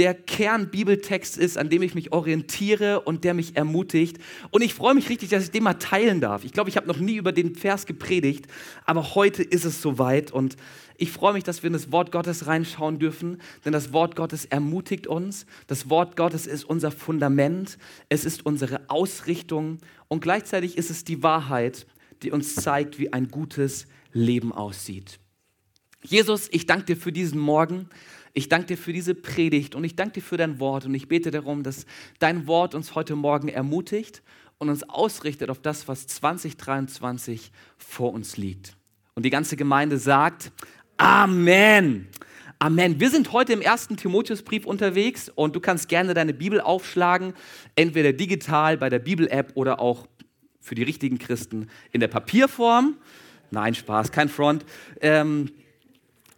Der Kernbibeltext ist, an dem ich mich orientiere und der mich ermutigt. Und ich freue mich richtig, dass ich den mal teilen darf. Ich glaube, ich habe noch nie über den Vers gepredigt, aber heute ist es soweit und ich freue mich, dass wir in das Wort Gottes reinschauen dürfen, denn das Wort Gottes ermutigt uns. Das Wort Gottes ist unser Fundament, es ist unsere Ausrichtung und gleichzeitig ist es die Wahrheit, die uns zeigt, wie ein gutes Leben aussieht. Jesus, ich danke dir für diesen Morgen. Ich danke dir für diese Predigt und ich danke dir für dein Wort und ich bete darum, dass dein Wort uns heute Morgen ermutigt und uns ausrichtet auf das, was 2023 vor uns liegt. Und die ganze Gemeinde sagt, Amen. Amen. Wir sind heute im ersten Timotheusbrief unterwegs und du kannst gerne deine Bibel aufschlagen, entweder digital bei der Bibel-App oder auch für die richtigen Christen in der Papierform. Nein, Spaß, kein Front. Ähm,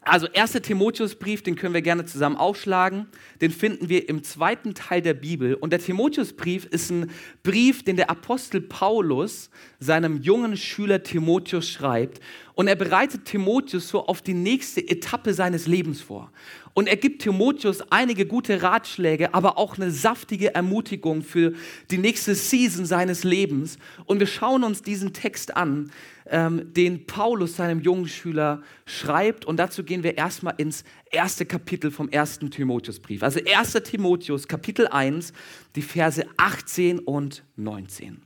also 1. Timotheusbrief, den können wir gerne zusammen aufschlagen. Den finden wir im zweiten Teil der Bibel. Und der Timotheusbrief ist ein Brief, den der Apostel Paulus seinem jungen Schüler Timotheus schreibt. Und er bereitet Timotheus so auf die nächste Etappe seines Lebens vor. Und er gibt Timotheus einige gute Ratschläge, aber auch eine saftige Ermutigung für die nächste Season seines Lebens. Und wir schauen uns diesen Text an, ähm, den Paulus seinem jungen Schüler schreibt. Und dazu gehen wir erstmal ins erste Kapitel vom ersten Timotheusbrief. Also 1. Timotheus, Kapitel 1, die Verse 18 und 19.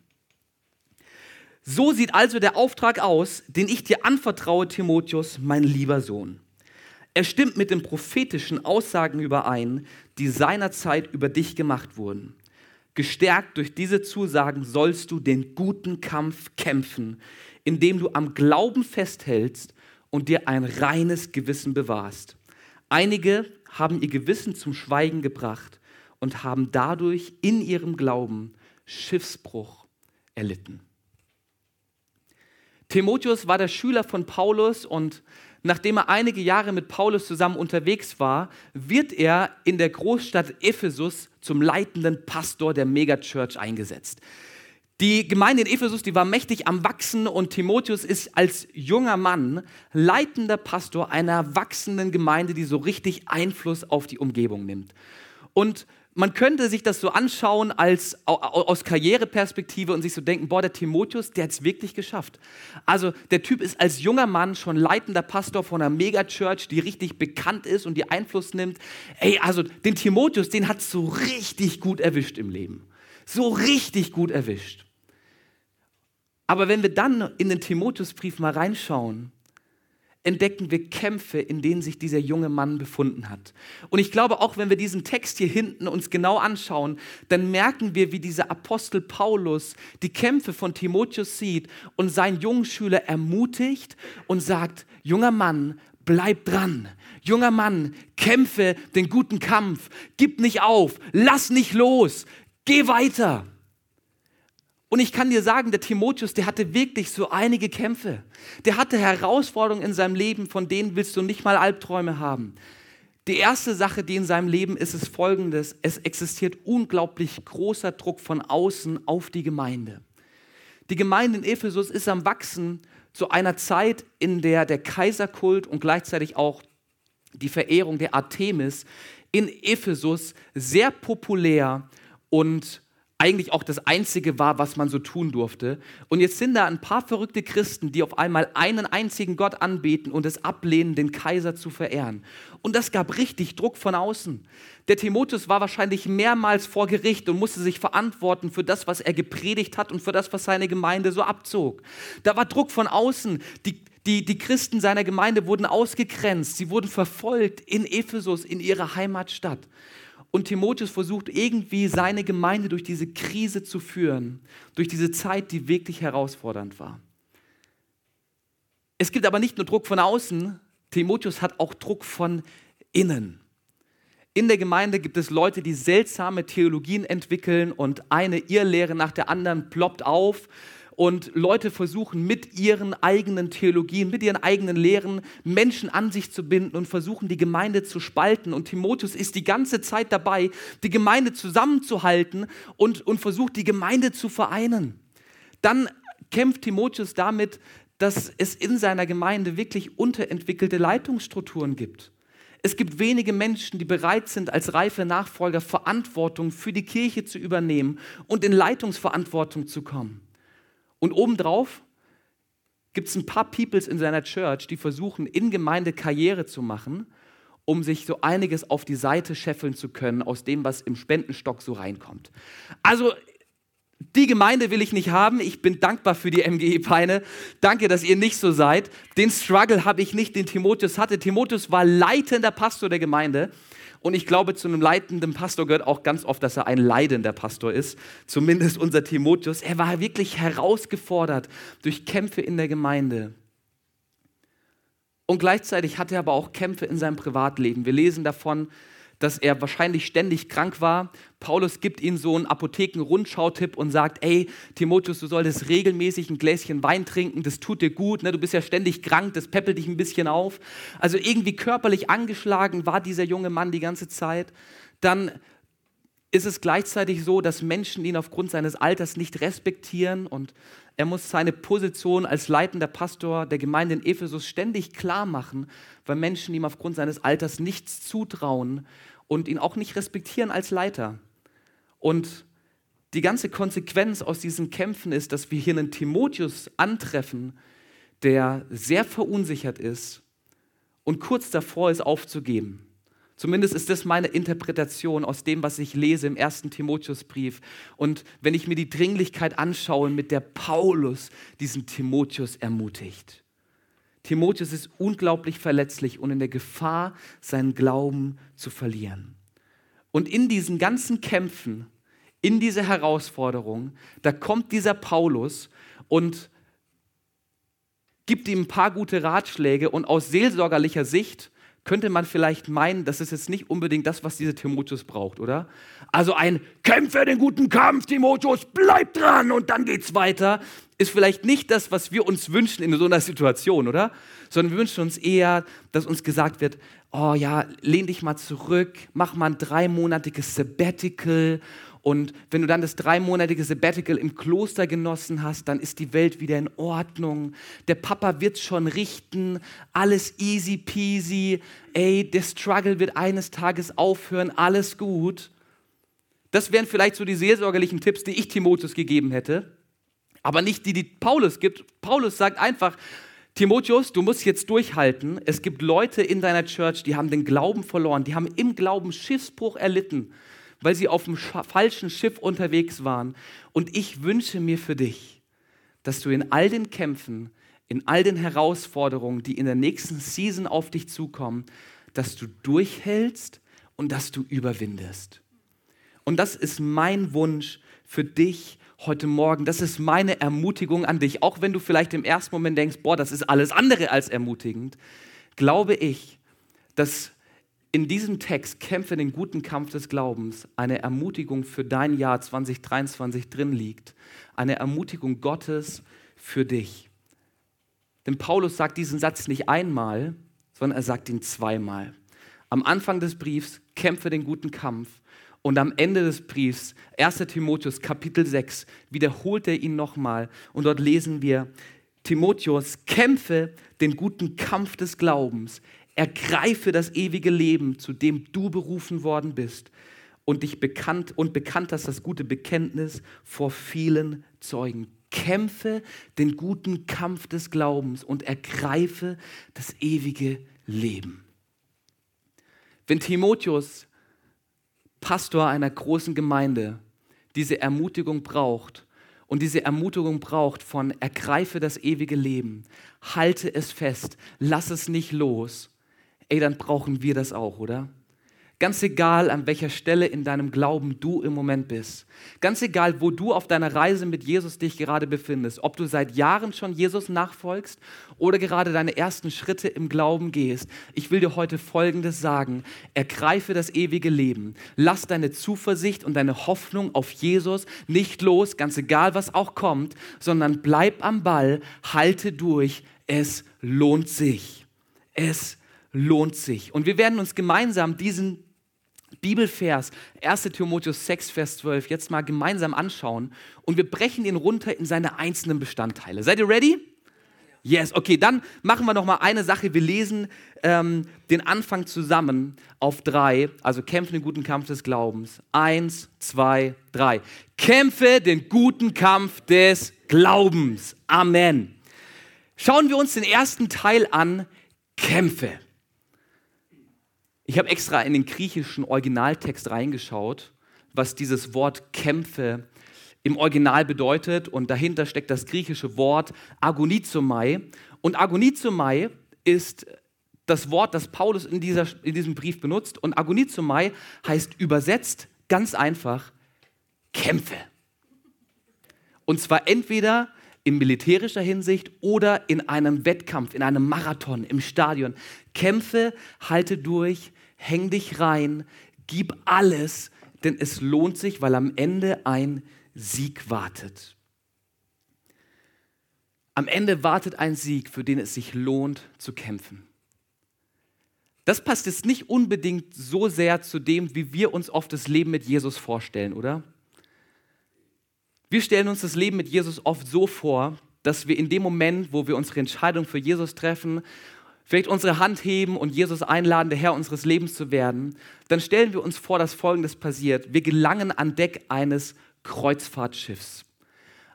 So sieht also der Auftrag aus, den ich dir anvertraue, Timotheus, mein lieber Sohn. Er stimmt mit den prophetischen Aussagen überein, die seinerzeit über dich gemacht wurden. Gestärkt durch diese Zusagen sollst du den guten Kampf kämpfen, indem du am Glauben festhältst und dir ein reines Gewissen bewahrst. Einige haben ihr Gewissen zum Schweigen gebracht und haben dadurch in ihrem Glauben Schiffsbruch erlitten. Timotheus war der Schüler von Paulus und nachdem er einige Jahre mit Paulus zusammen unterwegs war, wird er in der Großstadt Ephesus zum leitenden Pastor der Megachurch eingesetzt. Die Gemeinde in Ephesus, die war mächtig am Wachsen und Timotheus ist als junger Mann leitender Pastor einer wachsenden Gemeinde, die so richtig Einfluss auf die Umgebung nimmt. Und man könnte sich das so anschauen als aus Karriereperspektive und sich so denken, boah, der Timotheus, der hat es wirklich geschafft. Also der Typ ist als junger Mann schon leitender Pastor von einer Megachurch, die richtig bekannt ist und die Einfluss nimmt. Ey, also den Timotheus, den hat es so richtig gut erwischt im Leben. So richtig gut erwischt. Aber wenn wir dann in den Timotheusbrief mal reinschauen, entdecken wir Kämpfe, in denen sich dieser junge Mann befunden hat. Und ich glaube, auch wenn wir diesen Text hier hinten uns genau anschauen, dann merken wir, wie dieser Apostel Paulus die Kämpfe von Timotheus sieht und seinen jungen Schüler ermutigt und sagt, junger Mann, bleib dran. Junger Mann, kämpfe den guten Kampf. Gib nicht auf. Lass nicht los. Geh weiter. Und ich kann dir sagen, der Timotheus, der hatte wirklich so einige Kämpfe. Der hatte Herausforderungen in seinem Leben, von denen willst du nicht mal Albträume haben. Die erste Sache, die in seinem Leben ist, ist folgendes. Es existiert unglaublich großer Druck von außen auf die Gemeinde. Die Gemeinde in Ephesus ist am Wachsen zu einer Zeit, in der der Kaiserkult und gleichzeitig auch die Verehrung der Artemis in Ephesus sehr populär und eigentlich auch das Einzige war, was man so tun durfte. Und jetzt sind da ein paar verrückte Christen, die auf einmal einen einzigen Gott anbeten und es ablehnen, den Kaiser zu verehren. Und das gab richtig Druck von außen. Der Timotheus war wahrscheinlich mehrmals vor Gericht und musste sich verantworten für das, was er gepredigt hat und für das, was seine Gemeinde so abzog. Da war Druck von außen. Die, die, die Christen seiner Gemeinde wurden ausgegrenzt, sie wurden verfolgt in Ephesus, in ihrer Heimatstadt. Und Timotheus versucht irgendwie seine Gemeinde durch diese Krise zu führen, durch diese Zeit, die wirklich herausfordernd war. Es gibt aber nicht nur Druck von außen, Timotheus hat auch Druck von innen. In der Gemeinde gibt es Leute, die seltsame Theologien entwickeln und eine Irrlehre nach der anderen ploppt auf und Leute versuchen mit ihren eigenen Theologien, mit ihren eigenen Lehren Menschen an sich zu binden und versuchen die Gemeinde zu spalten. Und Timotheus ist die ganze Zeit dabei, die Gemeinde zusammenzuhalten und, und versucht die Gemeinde zu vereinen. Dann kämpft Timotheus damit, dass es in seiner Gemeinde wirklich unterentwickelte Leitungsstrukturen gibt. Es gibt wenige Menschen, die bereit sind, als reife Nachfolger Verantwortung für die Kirche zu übernehmen und in Leitungsverantwortung zu kommen. Und obendrauf gibt es ein paar Peoples in seiner Church, die versuchen, in Gemeinde Karriere zu machen, um sich so einiges auf die Seite scheffeln zu können aus dem, was im Spendenstock so reinkommt. Also die Gemeinde will ich nicht haben. Ich bin dankbar für die MGE-Peine. Danke, dass ihr nicht so seid. Den Struggle habe ich nicht, den Timotheus hatte. Timotheus war leitender Pastor der Gemeinde. Und ich glaube, zu einem leitenden Pastor gehört auch ganz oft, dass er ein leidender Pastor ist. Zumindest unser Timotheus. Er war wirklich herausgefordert durch Kämpfe in der Gemeinde. Und gleichzeitig hatte er aber auch Kämpfe in seinem Privatleben. Wir lesen davon, dass er wahrscheinlich ständig krank war. Paulus gibt ihm so einen Apotheken-Rundschau-Tipp und sagt, ey, Timotheus, du solltest regelmäßig ein Gläschen Wein trinken, das tut dir gut, ne? du bist ja ständig krank, das peppelt dich ein bisschen auf. Also irgendwie körperlich angeschlagen war dieser junge Mann die ganze Zeit. Dann ist es gleichzeitig so, dass Menschen ihn aufgrund seines Alters nicht respektieren und er muss seine Position als leitender Pastor der Gemeinde in Ephesus ständig klar machen, weil Menschen ihm aufgrund seines Alters nichts zutrauen und ihn auch nicht respektieren als Leiter. Und die ganze Konsequenz aus diesen Kämpfen ist, dass wir hier einen Timotheus antreffen, der sehr verunsichert ist und kurz davor ist aufzugeben. Zumindest ist das meine Interpretation aus dem, was ich lese im ersten Timotheusbrief. Und wenn ich mir die Dringlichkeit anschaue, mit der Paulus diesen Timotheus ermutigt. Timotheus ist unglaublich verletzlich und in der Gefahr, seinen Glauben zu verlieren. Und in diesen ganzen Kämpfen, in diese Herausforderung, da kommt dieser Paulus und gibt ihm ein paar gute Ratschläge und aus seelsorgerlicher Sicht könnte man vielleicht meinen, das ist jetzt nicht unbedingt das, was dieser Timotheus braucht, oder? Also ein Kämpfe den guten Kampf, Timotheus, bleib dran und dann geht's weiter, ist vielleicht nicht das, was wir uns wünschen in so einer Situation, oder? Sondern wir wünschen uns eher, dass uns gesagt wird, oh ja, lehn dich mal zurück, mach mal ein dreimonatiges Sabbatical und wenn du dann das dreimonatige Sabbatical im Kloster genossen hast, dann ist die Welt wieder in Ordnung. Der Papa wird schon richten, alles easy peasy. Ey, der Struggle wird eines Tages aufhören, alles gut. Das wären vielleicht so die seelsorgerlichen Tipps, die ich Timotheus gegeben hätte, aber nicht die, die Paulus gibt. Paulus sagt einfach, Timotheus, du musst jetzt durchhalten. Es gibt Leute in deiner Church, die haben den Glauben verloren, die haben im Glauben Schiffsbruch erlitten weil sie auf dem falschen Schiff unterwegs waren. Und ich wünsche mir für dich, dass du in all den Kämpfen, in all den Herausforderungen, die in der nächsten Season auf dich zukommen, dass du durchhältst und dass du überwindest. Und das ist mein Wunsch für dich heute Morgen. Das ist meine Ermutigung an dich. Auch wenn du vielleicht im ersten Moment denkst, boah, das ist alles andere als ermutigend, glaube ich, dass in diesem Text Kämpfe den guten Kampf des Glaubens eine Ermutigung für dein Jahr 2023 drin liegt. Eine Ermutigung Gottes für dich. Denn Paulus sagt diesen Satz nicht einmal, sondern er sagt ihn zweimal. Am Anfang des Briefs kämpfe den guten Kampf und am Ende des Briefs, 1 Timotheus Kapitel 6, wiederholt er ihn nochmal und dort lesen wir, Timotheus, kämpfe den guten Kampf des Glaubens, Ergreife das ewige Leben, zu dem du berufen worden bist und dich bekannt und bekannt hast das gute Bekenntnis vor vielen Zeugen. Kämpfe den guten Kampf des Glaubens und ergreife das ewige Leben. Wenn Timotheus, Pastor einer großen Gemeinde, diese Ermutigung braucht und diese Ermutigung braucht von ergreife das ewige Leben, halte es fest, lass es nicht los, ey, dann brauchen wir das auch, oder? Ganz egal, an welcher Stelle in deinem Glauben du im Moment bist. Ganz egal, wo du auf deiner Reise mit Jesus dich gerade befindest. Ob du seit Jahren schon Jesus nachfolgst oder gerade deine ersten Schritte im Glauben gehst. Ich will dir heute Folgendes sagen. Ergreife das ewige Leben. Lass deine Zuversicht und deine Hoffnung auf Jesus nicht los, ganz egal, was auch kommt, sondern bleib am Ball, halte durch. Es lohnt sich. Es lohnt sich. Und wir werden uns gemeinsam diesen Bibelvers 1 Timotheus 6, Vers 12 jetzt mal gemeinsam anschauen und wir brechen ihn runter in seine einzelnen Bestandteile. Seid ihr ready? Yes, okay, dann machen wir noch mal eine Sache. Wir lesen ähm, den Anfang zusammen auf drei, also kämpfen den guten Kampf des Glaubens. Eins, zwei, drei. Kämpfe den guten Kampf des Glaubens. Amen. Schauen wir uns den ersten Teil an. Kämpfe. Ich habe extra in den griechischen Originaltext reingeschaut, was dieses Wort Kämpfe im Original bedeutet. Und dahinter steckt das griechische Wort Agonizomai. Und Agonizomai ist das Wort, das Paulus in, dieser, in diesem Brief benutzt. Und Agonizomai heißt übersetzt ganz einfach Kämpfe. Und zwar entweder in militärischer Hinsicht oder in einem Wettkampf, in einem Marathon, im Stadion. Kämpfe, halte durch, häng dich rein, gib alles, denn es lohnt sich, weil am Ende ein Sieg wartet. Am Ende wartet ein Sieg, für den es sich lohnt zu kämpfen. Das passt jetzt nicht unbedingt so sehr zu dem, wie wir uns oft das Leben mit Jesus vorstellen, oder? Wir stellen uns das Leben mit Jesus oft so vor, dass wir in dem Moment, wo wir unsere Entscheidung für Jesus treffen vielleicht unsere Hand heben und Jesus einladen, der Herr unseres Lebens zu werden, dann stellen wir uns vor, dass Folgendes passiert. Wir gelangen an Deck eines Kreuzfahrtschiffs.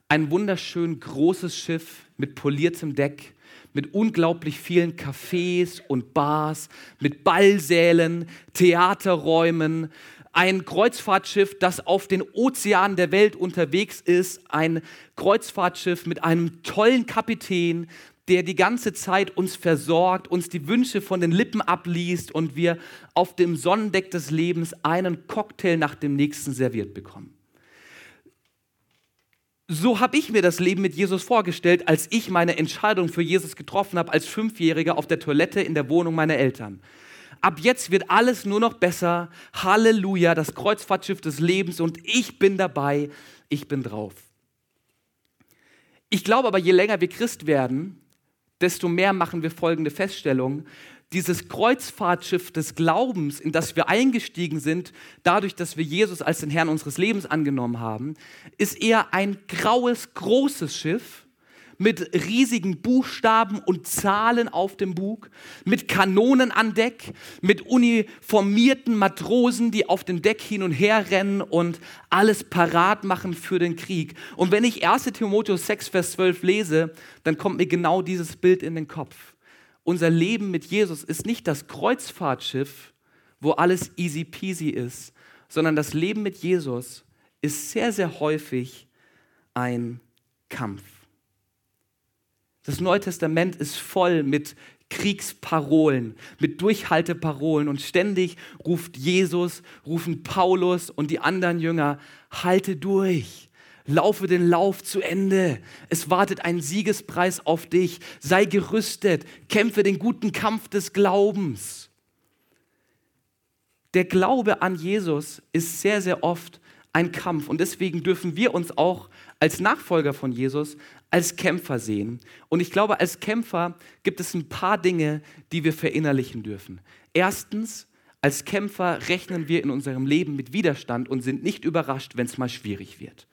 Ein wunderschön großes Schiff mit poliertem Deck, mit unglaublich vielen Cafés und Bars, mit Ballsälen, Theaterräumen, ein Kreuzfahrtschiff, das auf den Ozeanen der Welt unterwegs ist, ein Kreuzfahrtschiff mit einem tollen Kapitän, der die ganze Zeit uns versorgt, uns die Wünsche von den Lippen abliest und wir auf dem Sonnendeck des Lebens einen Cocktail nach dem nächsten serviert bekommen. So habe ich mir das Leben mit Jesus vorgestellt, als ich meine Entscheidung für Jesus getroffen habe als Fünfjähriger auf der Toilette in der Wohnung meiner Eltern. Ab jetzt wird alles nur noch besser. Halleluja, das Kreuzfahrtschiff des Lebens und ich bin dabei, ich bin drauf. Ich glaube aber, je länger wir Christ werden, desto mehr machen wir folgende Feststellung. Dieses Kreuzfahrtschiff des Glaubens, in das wir eingestiegen sind, dadurch, dass wir Jesus als den Herrn unseres Lebens angenommen haben, ist eher ein graues, großes Schiff, mit riesigen Buchstaben und Zahlen auf dem Bug, mit Kanonen an Deck, mit uniformierten Matrosen, die auf dem Deck hin und her rennen und alles parat machen für den Krieg. Und wenn ich 1 Timotheus 6, Vers 12 lese, dann kommt mir genau dieses Bild in den Kopf. Unser Leben mit Jesus ist nicht das Kreuzfahrtschiff, wo alles easy peasy ist, sondern das Leben mit Jesus ist sehr, sehr häufig ein Kampf. Das Neue Testament ist voll mit Kriegsparolen, mit Durchhalteparolen und ständig ruft Jesus, rufen Paulus und die anderen Jünger, halte durch, laufe den Lauf zu Ende, es wartet ein Siegespreis auf dich, sei gerüstet, kämpfe den guten Kampf des Glaubens. Der Glaube an Jesus ist sehr, sehr oft ein Kampf und deswegen dürfen wir uns auch als Nachfolger von Jesus als Kämpfer sehen. Und ich glaube, als Kämpfer gibt es ein paar Dinge, die wir verinnerlichen dürfen. Erstens, als Kämpfer rechnen wir in unserem Leben mit Widerstand und sind nicht überrascht, wenn es mal schwierig wird.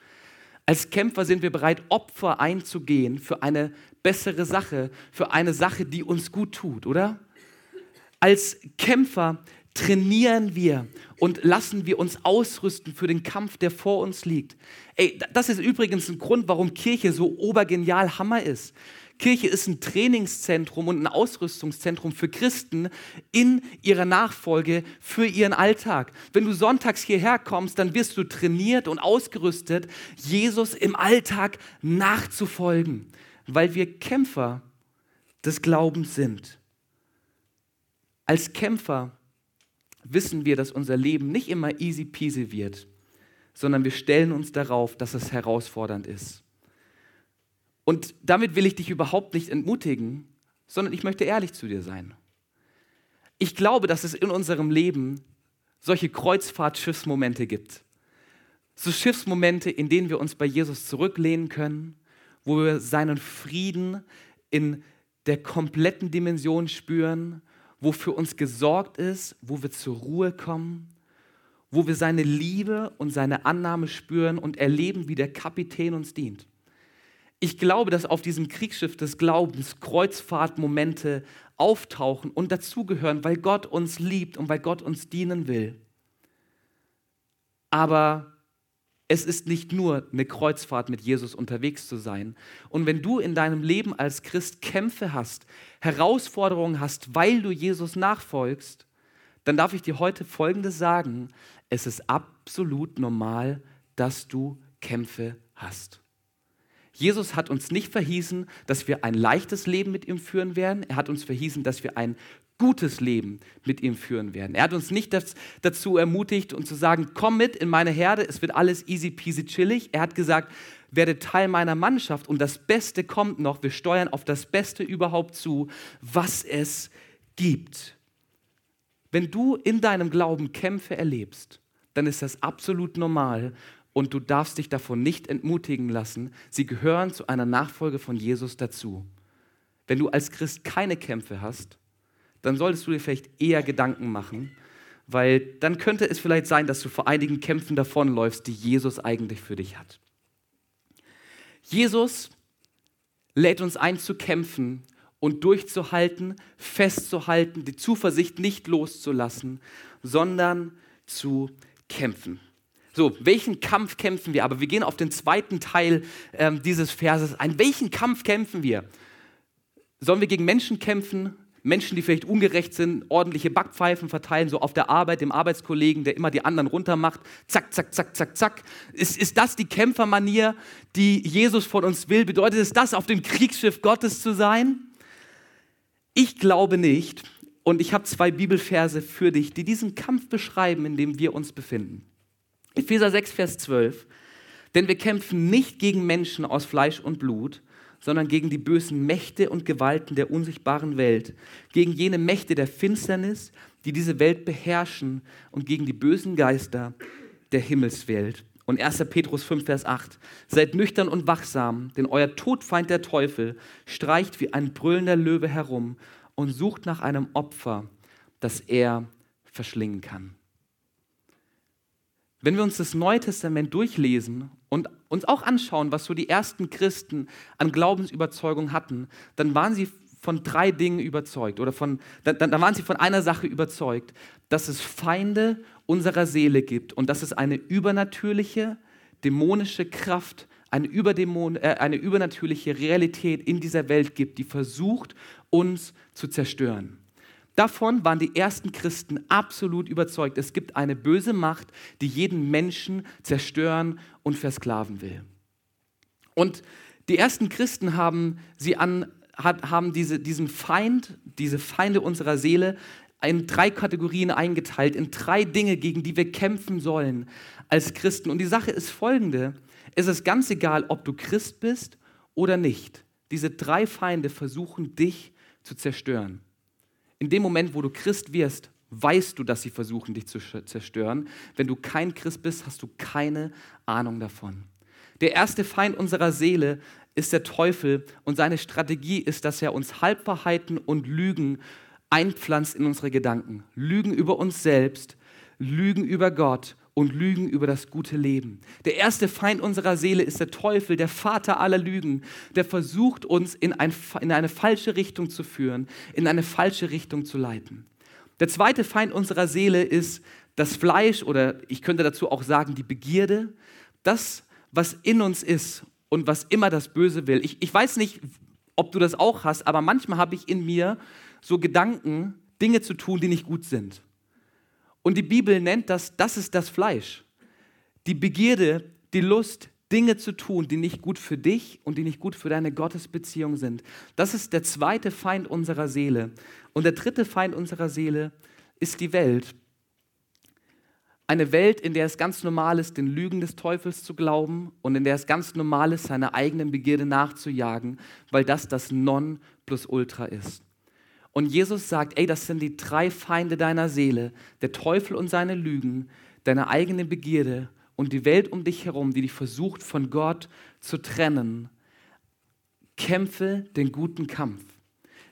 Als Kämpfer sind wir bereit, Opfer einzugehen für eine bessere Sache, für eine Sache, die uns gut tut, oder? Als Kämpfer trainieren wir und lassen wir uns ausrüsten für den Kampf, der vor uns liegt. Ey, das ist übrigens ein Grund, warum Kirche so obergenial Hammer ist. Kirche ist ein Trainingszentrum und ein Ausrüstungszentrum für Christen in ihrer Nachfolge für ihren Alltag. Wenn du sonntags hierher kommst, dann wirst du trainiert und ausgerüstet, Jesus im Alltag nachzufolgen, weil wir wissen wir, dass unser Leben nicht immer easy peasy wird, sondern wir stellen uns darauf, dass es herausfordernd ist. Und damit will ich dich überhaupt nicht entmutigen, sondern ich möchte ehrlich zu dir sein. Ich glaube, dass es in unserem Leben solche Kreuzfahrt-Schiffsmomente gibt. So Schiffsmomente, in denen wir uns bei Jesus zurücklehnen können, wo wir seinen Frieden in der kompletten Dimension spüren, wo für uns gesorgt ist, wo wir zur Ruhe kommen, wo wir seine Liebe und seine Annahme spüren und erleben, wie der Kapitän uns dient. Ich glaube, dass auf diesem Kriegsschiff des Glaubens Kreuzfahrtmomente auftauchen und dazugehören, weil Gott uns liebt und weil Gott uns dienen will. Aber es ist nicht nur eine Kreuzfahrt mit Jesus unterwegs zu sein. Und wenn du in deinem Leben als Christ Kämpfe hast, Herausforderungen hast, weil du Jesus nachfolgst, dann darf ich dir heute Folgendes sagen. Es ist absolut normal, dass du Kämpfe hast. Jesus hat uns nicht verhießen, dass wir ein leichtes Leben mit ihm führen werden. Er hat uns verhießen, dass wir ein gutes Leben mit ihm führen werden. Er hat uns nicht das, dazu ermutigt und zu sagen, komm mit in meine Herde, es wird alles easy peasy chillig. Er hat gesagt, werde Teil meiner Mannschaft und das Beste kommt noch. Wir steuern auf das Beste überhaupt zu, was es gibt. Wenn du in deinem Glauben Kämpfe erlebst, dann ist das absolut normal und du darfst dich davon nicht entmutigen lassen. Sie gehören zu einer Nachfolge von Jesus dazu. Wenn du als Christ keine Kämpfe hast, dann solltest du dir vielleicht eher Gedanken machen, weil dann könnte es vielleicht sein, dass du vor einigen Kämpfen davonläufst, die Jesus eigentlich für dich hat. Jesus lädt uns ein zu kämpfen und durchzuhalten, festzuhalten, die Zuversicht nicht loszulassen, sondern zu kämpfen. So, welchen Kampf kämpfen wir? Aber wir gehen auf den zweiten Teil ähm, dieses Verses ein. Welchen Kampf kämpfen wir? Sollen wir gegen Menschen kämpfen? Menschen, die vielleicht ungerecht sind, ordentliche Backpfeifen verteilen, so auf der Arbeit, dem Arbeitskollegen, der immer die anderen runtermacht. Zack, zack, zack, zack, zack. Ist, ist das die Kämpfermanier, die Jesus von uns will? Bedeutet es das, auf dem Kriegsschiff Gottes zu sein? Ich glaube nicht. Und ich habe zwei Bibelverse für dich, die diesen Kampf beschreiben, in dem wir uns befinden. Epheser 6, Vers 12. Denn wir kämpfen nicht gegen Menschen aus Fleisch und Blut, sondern gegen die bösen Mächte und Gewalten der unsichtbaren Welt, gegen jene Mächte der Finsternis, die diese Welt beherrschen und gegen die bösen Geister der Himmelswelt. Und 1. Petrus 5, Vers 8. Seid nüchtern und wachsam, denn euer Todfeind der Teufel streicht wie ein brüllender Löwe herum und sucht nach einem Opfer, das er verschlingen kann. Wenn wir uns das Neue Testament durchlesen und uns auch anschauen, was so die ersten Christen an Glaubensüberzeugung hatten, dann waren sie von drei Dingen überzeugt oder von, dann, dann waren sie von einer Sache überzeugt, dass es Feinde unserer Seele gibt und dass es eine übernatürliche, dämonische Kraft, eine, Überdämon, äh, eine übernatürliche Realität in dieser Welt gibt, die versucht, uns zu zerstören. Davon waren die ersten Christen absolut überzeugt. Es gibt eine böse Macht, die jeden Menschen zerstören und versklaven will. Und die ersten Christen haben, sie an, haben diese, diesen Feind, diese Feinde unserer Seele in drei Kategorien eingeteilt, in drei Dinge, gegen die wir kämpfen sollen als Christen. Und die Sache ist folgende. Es ist ganz egal, ob du Christ bist oder nicht. Diese drei Feinde versuchen dich zu zerstören. In dem Moment, wo du Christ wirst, weißt du, dass sie versuchen, dich zu zerstören. Wenn du kein Christ bist, hast du keine Ahnung davon. Der erste Feind unserer Seele ist der Teufel und seine Strategie ist, dass er uns Halbwahrheiten und Lügen einpflanzt in unsere Gedanken. Lügen über uns selbst, Lügen über Gott und Lügen über das gute Leben. Der erste Feind unserer Seele ist der Teufel, der Vater aller Lügen, der versucht uns in, ein, in eine falsche Richtung zu führen, in eine falsche Richtung zu leiten. Der zweite Feind unserer Seele ist das Fleisch oder ich könnte dazu auch sagen die Begierde, das, was in uns ist und was immer das Böse will. Ich, ich weiß nicht, ob du das auch hast, aber manchmal habe ich in mir so Gedanken, Dinge zu tun, die nicht gut sind. Und die Bibel nennt das, das ist das Fleisch. Die Begierde, die Lust, Dinge zu tun, die nicht gut für dich und die nicht gut für deine Gottesbeziehung sind. Das ist der zweite Feind unserer Seele. Und der dritte Feind unserer Seele ist die Welt. Eine Welt, in der es ganz normal ist, den Lügen des Teufels zu glauben und in der es ganz normal ist, seiner eigenen Begierde nachzujagen, weil das das Nonplusultra ist. Und Jesus sagt, ey, das sind die drei Feinde deiner Seele, der Teufel und seine Lügen, deine eigene Begierde und die Welt um dich herum, die dich versucht von Gott zu trennen. Kämpfe den guten Kampf.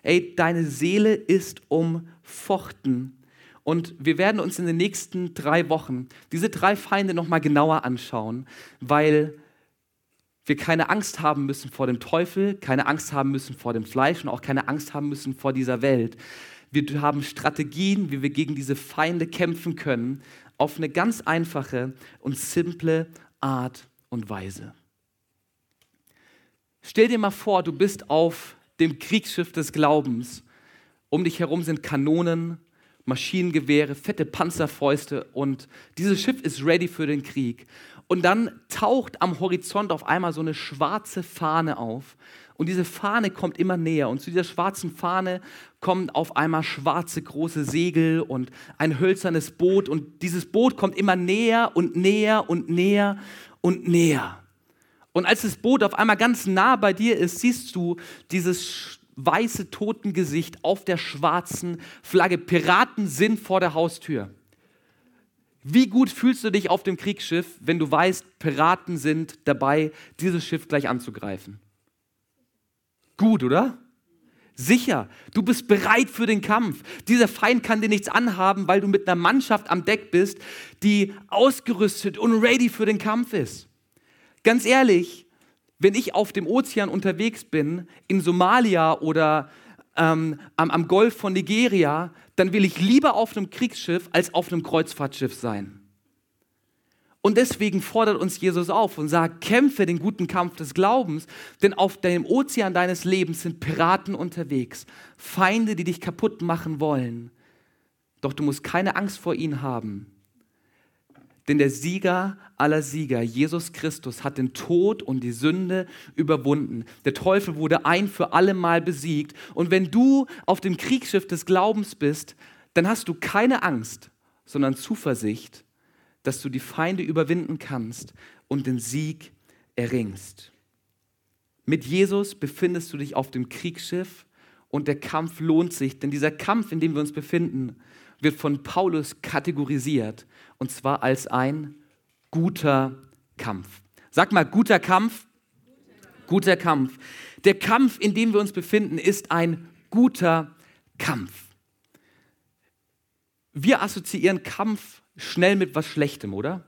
Ey, deine Seele ist umfochten und wir werden uns in den nächsten drei Wochen diese drei Feinde nochmal genauer anschauen, weil wir keine Angst haben müssen vor dem Teufel, keine Angst haben müssen vor dem Fleisch und auch keine Angst haben müssen vor dieser Welt. Wir haben Strategien, wie wir gegen diese Feinde kämpfen können, auf eine ganz einfache und simple Art und Weise. Stell dir mal vor, du bist auf dem Kriegsschiff des Glaubens. Um dich herum sind Kanonen, Maschinengewehre, fette Panzerfäuste und dieses Schiff ist ready für den Krieg. Und dann taucht am Horizont auf einmal so eine schwarze Fahne auf. Und diese Fahne kommt immer näher. Und zu dieser schwarzen Fahne kommen auf einmal schwarze große Segel und ein hölzernes Boot. Und dieses Boot kommt immer näher und näher und näher und näher. Und als das Boot auf einmal ganz nah bei dir ist, siehst du dieses weiße Totengesicht auf der schwarzen Flagge. Piraten sind vor der Haustür. Wie gut fühlst du dich auf dem Kriegsschiff, wenn du weißt, Piraten sind dabei, dieses Schiff gleich anzugreifen? Gut, oder? Sicher, du bist bereit für den Kampf. Dieser Feind kann dir nichts anhaben, weil du mit einer Mannschaft am Deck bist, die ausgerüstet und ready für den Kampf ist. Ganz ehrlich, wenn ich auf dem Ozean unterwegs bin, in Somalia oder ähm, am, am Golf von Nigeria, dann will ich lieber auf einem Kriegsschiff als auf einem Kreuzfahrtschiff sein. Und deswegen fordert uns Jesus auf und sagt, kämpfe den guten Kampf des Glaubens, denn auf dem Ozean deines Lebens sind Piraten unterwegs, Feinde, die dich kaputt machen wollen. Doch du musst keine Angst vor ihnen haben, denn der Sieger aller Sieger, Jesus Christus, hat den Tod und die Sünde überwunden. Der Teufel wurde ein für alle Mal besiegt. Und wenn du auf dem Kriegsschiff des Glaubens bist, dann hast du keine Angst, sondern Zuversicht, dass du die Feinde überwinden kannst und den Sieg erringst. Mit Jesus befindest du dich auf dem Kriegsschiff und der Kampf lohnt sich, denn dieser Kampf, in dem wir uns befinden, wird von Paulus kategorisiert und zwar als ein guter Kampf. Sag mal, guter Kampf. Guter Kampf. Der Kampf, in dem wir uns befinden, ist ein guter Kampf. Wir assoziieren Kampf schnell mit was Schlechtem, oder?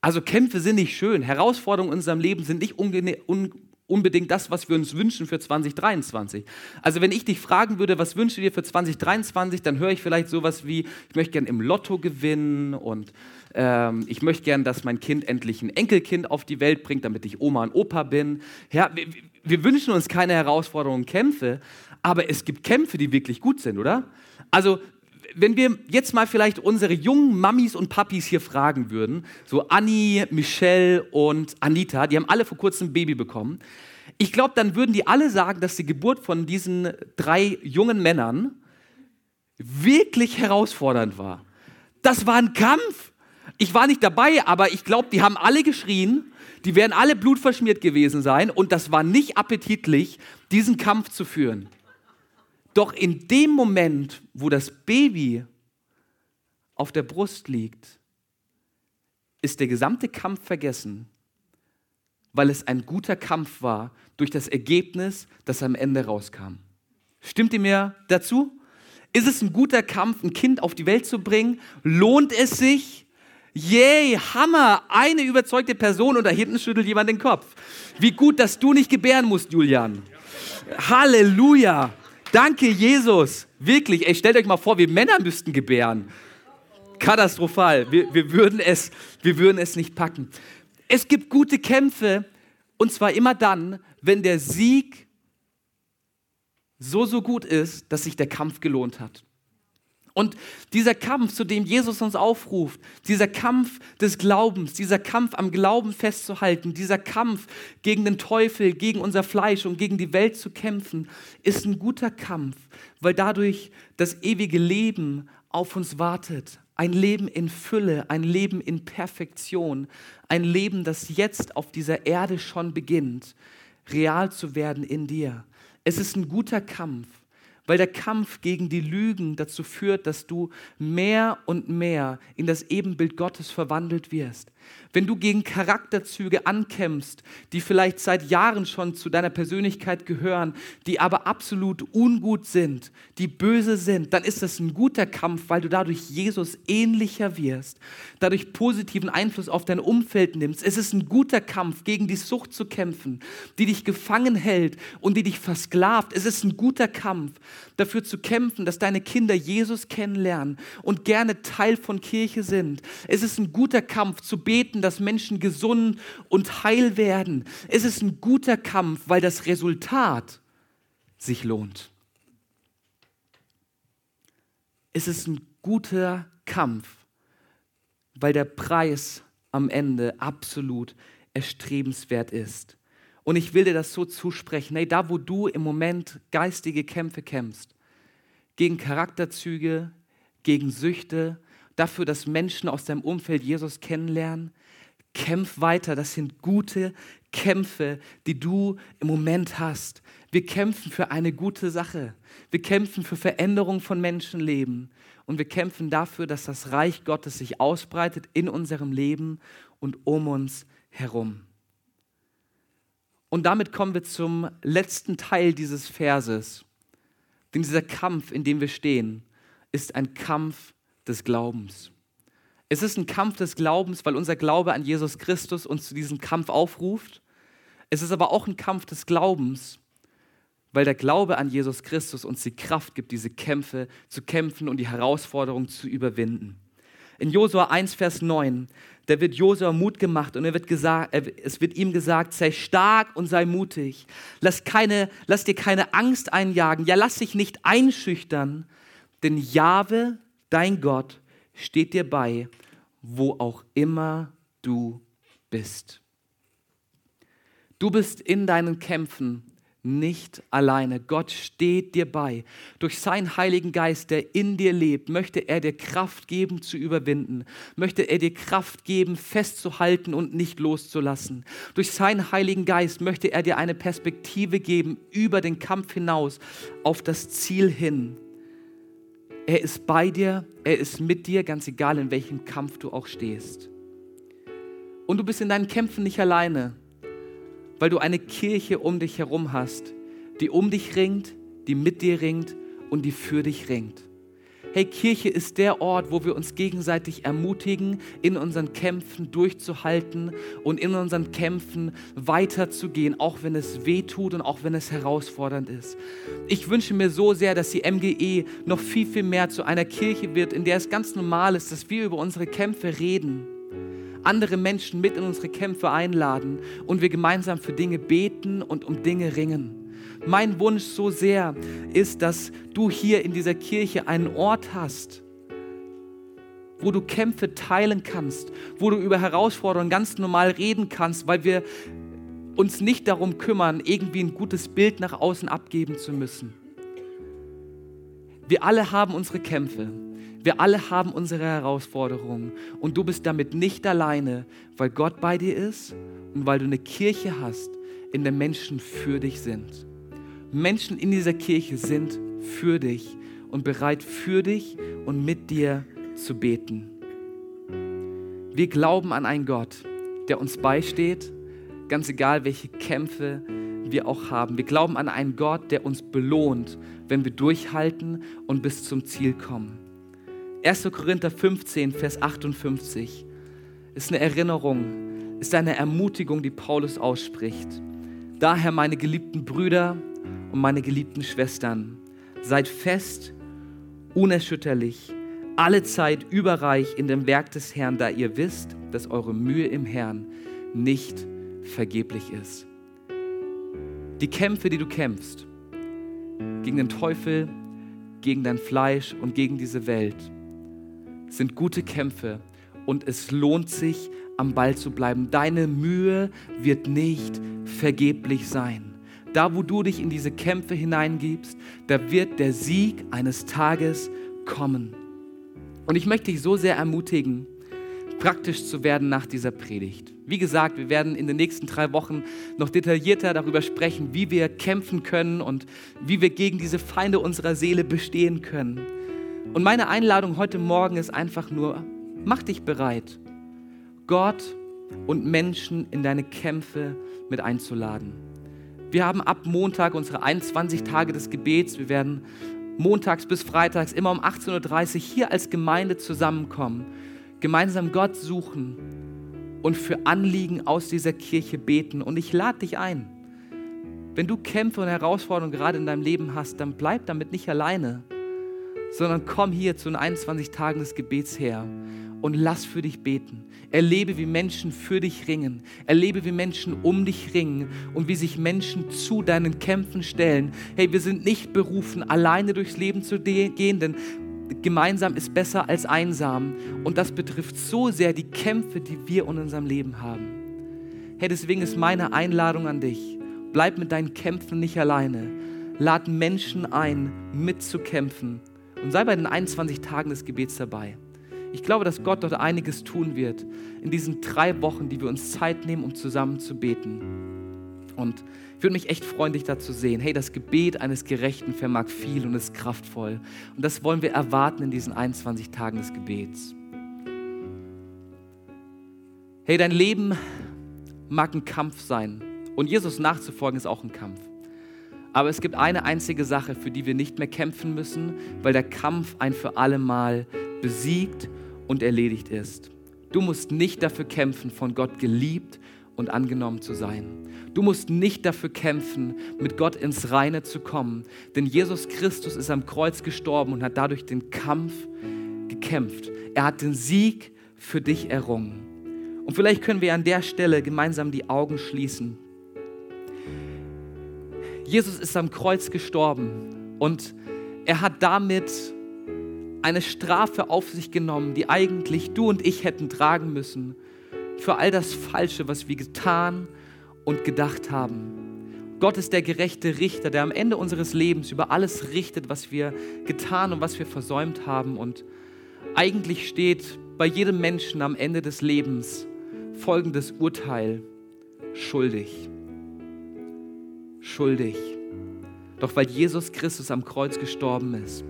Also Kämpfe sind nicht schön, Herausforderungen in unserem Leben sind nicht unbedingt das, was wir uns wünschen für 2023. Also wenn ich dich fragen würde, was wünschst du dir für 2023, dann höre ich vielleicht sowas wie, ich möchte gern im Lotto gewinnen und ähm, ich möchte gern, dass mein Kind endlich ein Enkelkind auf die Welt bringt, damit ich Oma und Opa bin. Ja, wir, wir wünschen uns keine Herausforderungen, Kämpfe, aber es gibt Kämpfe, die wirklich gut sind, oder? Also wenn wir jetzt mal vielleicht unsere jungen Mamis und Papis hier fragen würden, so Anni, Michelle und Anita, die haben alle vor kurzem ein Baby bekommen. Ich glaube, dann würden die alle sagen, dass die Geburt von diesen drei jungen Männern wirklich herausfordernd war. Das war ein Kampf. Ich war nicht dabei, aber ich glaube, die haben alle geschrien, die werden alle blutverschmiert gewesen sein und das war nicht appetitlich, diesen Kampf zu führen. Doch in dem Moment, wo das Baby auf der Brust liegt, ist der gesamte Kampf vergessen, weil es ein guter Kampf war durch das Ergebnis, das am Ende rauskam. Stimmt ihr mir dazu? Ist es ein guter Kampf, ein Kind auf die Welt zu bringen? Lohnt es sich? Yay, Hammer, eine überzeugte Person und da hinten schüttelt jemand den Kopf. Wie gut, dass du nicht gebären musst, Julian. Halleluja. Danke, Jesus. Wirklich, ey, stellt euch mal vor, wir Männer müssten gebären. Katastrophal. Wir, wir, würden es, wir würden es nicht packen. Es gibt gute Kämpfe und zwar immer dann, wenn der Sieg so, so gut ist, dass sich der Kampf gelohnt hat. Und dieser Kampf, zu dem Jesus uns aufruft, dieser Kampf des Glaubens, dieser Kampf am Glauben festzuhalten, dieser Kampf gegen den Teufel, gegen unser Fleisch und gegen die Welt zu kämpfen, ist ein guter Kampf, weil dadurch das ewige Leben auf uns wartet. Ein Leben in Fülle, ein Leben in Perfektion, ein Leben, das jetzt auf dieser Erde schon beginnt, real zu werden in dir. Es ist ein guter Kampf weil der Kampf gegen die Lügen dazu führt, dass du mehr und mehr in das Ebenbild Gottes verwandelt wirst. Wenn du gegen Charakterzüge ankämpfst, die vielleicht seit Jahren schon zu deiner Persönlichkeit gehören, die aber absolut ungut sind, die böse sind, dann ist das ein guter Kampf, weil du dadurch Jesus ähnlicher wirst, dadurch positiven Einfluss auf dein Umfeld nimmst. Es ist ein guter Kampf, gegen die Sucht zu kämpfen, die dich gefangen hält und die dich versklavt. Es ist ein guter Kampf, dafür zu kämpfen, dass deine Kinder Jesus kennenlernen und gerne Teil von Kirche sind. Es ist ein guter Kampf zu beten, dass Menschen gesund und heil werden. Es ist ein guter Kampf, weil das Resultat sich lohnt. Es ist ein guter Kampf, weil der Preis am Ende absolut erstrebenswert ist. Und ich will dir das so zusprechen, hey, da wo du im Moment geistige Kämpfe kämpfst, gegen Charakterzüge, gegen Süchte, dafür, dass Menschen aus deinem Umfeld Jesus kennenlernen, kämpf weiter. Das sind gute Kämpfe, die du im Moment hast. Wir kämpfen für eine gute Sache. Wir kämpfen für Veränderung von Menschenleben. Und wir kämpfen dafür, dass das Reich Gottes sich ausbreitet in unserem Leben und um uns herum. Und damit kommen wir zum letzten Teil dieses Verses. Denn dieser Kampf, in dem wir stehen, ist ein Kampf des Glaubens. Es ist ein Kampf des Glaubens, weil unser Glaube an Jesus Christus uns zu diesem Kampf aufruft. Es ist aber auch ein Kampf des Glaubens, weil der Glaube an Jesus Christus uns die Kraft gibt, diese Kämpfe zu kämpfen und die Herausforderung zu überwinden. In Josua 1, Vers 9, da wird Josua Mut gemacht und wird gesagt, es wird ihm gesagt, sei stark und sei mutig. Lass, keine, lass dir keine Angst einjagen, ja lass dich nicht einschüchtern, denn Jahwe, dein Gott, steht dir bei, wo auch immer du bist. Du bist in deinen Kämpfen nicht alleine. Gott steht dir bei. Durch seinen Heiligen Geist, der in dir lebt, möchte er dir Kraft geben zu überwinden. Möchte er dir Kraft geben, festzuhalten und nicht loszulassen. Durch seinen Heiligen Geist möchte er dir eine Perspektive geben über den Kampf hinaus auf das Ziel hin. Er ist bei dir, er ist mit dir, ganz egal in welchem Kampf du auch stehst. Und du bist in deinen Kämpfen nicht alleine weil du eine Kirche um dich herum hast, die um dich ringt, die mit dir ringt und die für dich ringt. Hey, Kirche ist der Ort, wo wir uns gegenseitig ermutigen, in unseren Kämpfen durchzuhalten und in unseren Kämpfen weiterzugehen, auch wenn es weh tut und auch wenn es herausfordernd ist. Ich wünsche mir so sehr, dass die MGE noch viel, viel mehr zu einer Kirche wird, in der es ganz normal ist, dass wir über unsere Kämpfe reden andere Menschen mit in unsere Kämpfe einladen und wir gemeinsam für Dinge beten und um Dinge ringen. Mein Wunsch so sehr ist, dass du hier in dieser Kirche einen Ort hast, wo du Kämpfe teilen kannst, wo du über Herausforderungen ganz normal reden kannst, weil wir uns nicht darum kümmern, irgendwie ein gutes Bild nach außen abgeben zu müssen. Wir alle haben unsere Kämpfe. Wir alle haben unsere Herausforderungen und du bist damit nicht alleine, weil Gott bei dir ist und weil du eine Kirche hast, in der Menschen für dich sind. Menschen in dieser Kirche sind für dich und bereit für dich und mit dir zu beten. Wir glauben an einen Gott, der uns beisteht, ganz egal welche Kämpfe wir auch haben. Wir glauben an einen Gott, der uns belohnt, wenn wir durchhalten und bis zum Ziel kommen. 1. Korinther 15, Vers 58 ist eine Erinnerung, ist eine Ermutigung, die Paulus ausspricht. Daher, meine geliebten Brüder und meine geliebten Schwestern, seid fest, unerschütterlich, alle Zeit überreich in dem Werk des Herrn, da ihr wisst, dass eure Mühe im Herrn nicht vergeblich ist. Die Kämpfe, die du kämpfst, gegen den Teufel, gegen dein Fleisch und gegen diese Welt, sind gute Kämpfe und es lohnt sich, am Ball zu bleiben. Deine Mühe wird nicht vergeblich sein. Da, wo du dich in diese Kämpfe hineingibst, da wird der Sieg eines Tages kommen. Und ich möchte dich so sehr ermutigen, praktisch zu werden nach dieser Predigt. Wie gesagt, wir werden in den nächsten drei Wochen noch detaillierter darüber sprechen, wie wir kämpfen können und wie wir gegen diese Feinde unserer Seele bestehen können. Und meine Einladung heute Morgen ist einfach nur, mach dich bereit, Gott und Menschen in deine Kämpfe mit einzuladen. Wir haben ab Montag unsere 21 Tage des Gebets. Wir werden montags bis freitags immer um 18.30 Uhr hier als Gemeinde zusammenkommen gemeinsam Gott suchen und für Anliegen aus dieser Kirche beten. Und ich lade dich ein. Wenn du Kämpfe und Herausforderungen gerade in deinem Leben hast, dann bleib damit nicht alleine, sondern komm hier zu den 21 Tagen des Gebets her und lass für dich beten. Erlebe, wie Menschen für dich ringen. Erlebe, wie Menschen um dich ringen und wie sich Menschen zu deinen Kämpfen stellen. Hey, wir sind nicht berufen, alleine durchs Leben zu gehen, denn gemeinsam ist besser als einsam. Und das betrifft so sehr die Kämpfe, die wir in unserem Leben haben. Hey, deswegen ist meine Einladung an dich. Bleib mit deinen Kämpfen nicht alleine. Lad Menschen ein, mitzukämpfen. Und sei bei den 21 Tagen des Gebets dabei. Ich glaube, dass Gott dort einiges tun wird in diesen drei Wochen, die wir uns Zeit nehmen, um zusammen zu beten. Und ich würde mich echt freuen, dich da zu sehen. Hey, das Gebet eines Gerechten vermag viel und ist kraftvoll. Und das wollen wir erwarten in diesen 21 Tagen des Gebets. Hey, dein Leben mag ein Kampf sein. Und Jesus nachzufolgen ist auch ein Kampf. Aber es gibt eine einzige Sache, für die wir nicht mehr kämpfen müssen, weil der Kampf ein für alle Mal besiegt und erledigt ist. Du musst nicht dafür kämpfen, von Gott geliebt und angenommen zu sein. Du musst nicht dafür kämpfen, mit Gott ins Reine zu kommen, denn Jesus Christus ist am Kreuz gestorben und hat dadurch den Kampf gekämpft. Er hat den Sieg für dich errungen. Und vielleicht können wir an der Stelle gemeinsam die Augen schließen. Jesus ist am Kreuz gestorben und er hat damit eine Strafe auf sich genommen, die eigentlich du und ich hätten tragen müssen für all das Falsche, was wir getan und gedacht haben. Gott ist der gerechte Richter, der am Ende unseres Lebens über alles richtet, was wir getan und was wir versäumt haben. Und eigentlich steht bei jedem Menschen am Ende des Lebens folgendes Urteil. Schuldig. Schuldig. Doch weil Jesus Christus am Kreuz gestorben ist,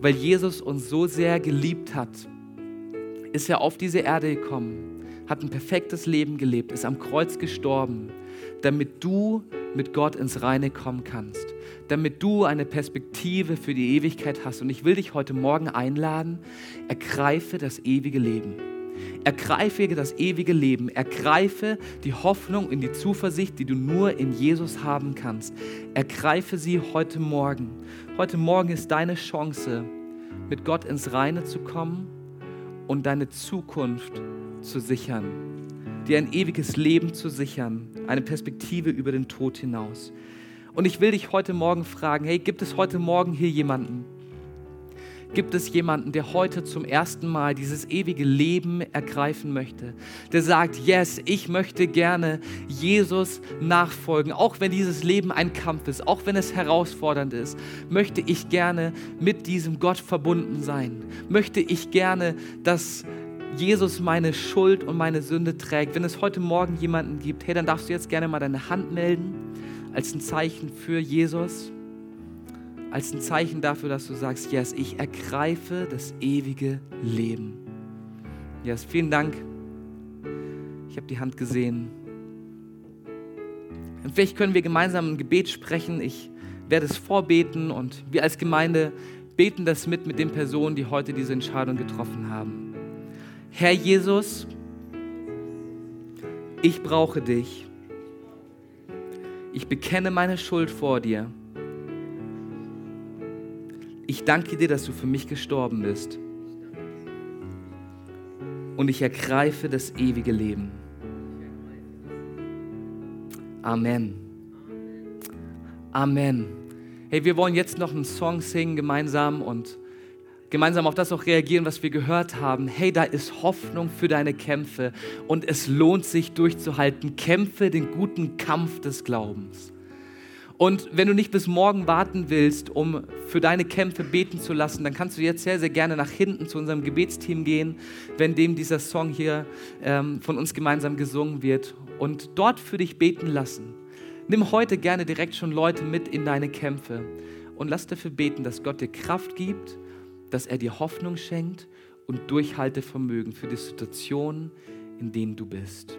weil Jesus uns so sehr geliebt hat, ist er auf diese Erde gekommen hat ein perfektes Leben gelebt, ist am Kreuz gestorben, damit du mit Gott ins Reine kommen kannst, damit du eine Perspektive für die Ewigkeit hast. Und ich will dich heute Morgen einladen, ergreife das ewige Leben. Ergreife das ewige Leben, ergreife die Hoffnung in die Zuversicht, die du nur in Jesus haben kannst. Ergreife sie heute Morgen. Heute Morgen ist deine Chance, mit Gott ins Reine zu kommen und deine Zukunft zu sichern, dir ein ewiges Leben zu sichern, eine Perspektive über den Tod hinaus. Und ich will dich heute Morgen fragen, hey, gibt es heute Morgen hier jemanden? Gibt es jemanden, der heute zum ersten Mal dieses ewige Leben ergreifen möchte? Der sagt, yes, ich möchte gerne Jesus nachfolgen, auch wenn dieses Leben ein Kampf ist, auch wenn es herausfordernd ist, möchte ich gerne mit diesem Gott verbunden sein. Möchte ich gerne, dass Jesus meine Schuld und meine Sünde trägt. Wenn es heute Morgen jemanden gibt, hey, dann darfst du jetzt gerne mal deine Hand melden als ein Zeichen für Jesus, als ein Zeichen dafür, dass du sagst, yes, ich ergreife das ewige Leben. Yes, vielen Dank. Ich habe die Hand gesehen. Und vielleicht können wir gemeinsam ein Gebet sprechen. Ich werde es vorbeten und wir als Gemeinde beten das mit mit den Personen, die heute diese Entscheidung getroffen haben. Herr Jesus, ich brauche dich. Ich bekenne meine Schuld vor dir. Ich danke dir, dass du für mich gestorben bist. Und ich ergreife das ewige Leben. Amen. Amen. Hey, wir wollen jetzt noch einen Song singen gemeinsam und gemeinsam auf das auch reagieren, was wir gehört haben. Hey, da ist Hoffnung für deine Kämpfe und es lohnt sich durchzuhalten. Kämpfe den guten Kampf des Glaubens. Und wenn du nicht bis morgen warten willst, um für deine Kämpfe beten zu lassen, dann kannst du jetzt sehr, sehr gerne nach hinten zu unserem Gebetsteam gehen, wenn dem dieser Song hier ähm, von uns gemeinsam gesungen wird und dort für dich beten lassen. Nimm heute gerne direkt schon Leute mit in deine Kämpfe und lass dafür beten, dass Gott dir Kraft gibt, dass er dir Hoffnung schenkt und Durchhaltevermögen für die Situation, in denen du bist.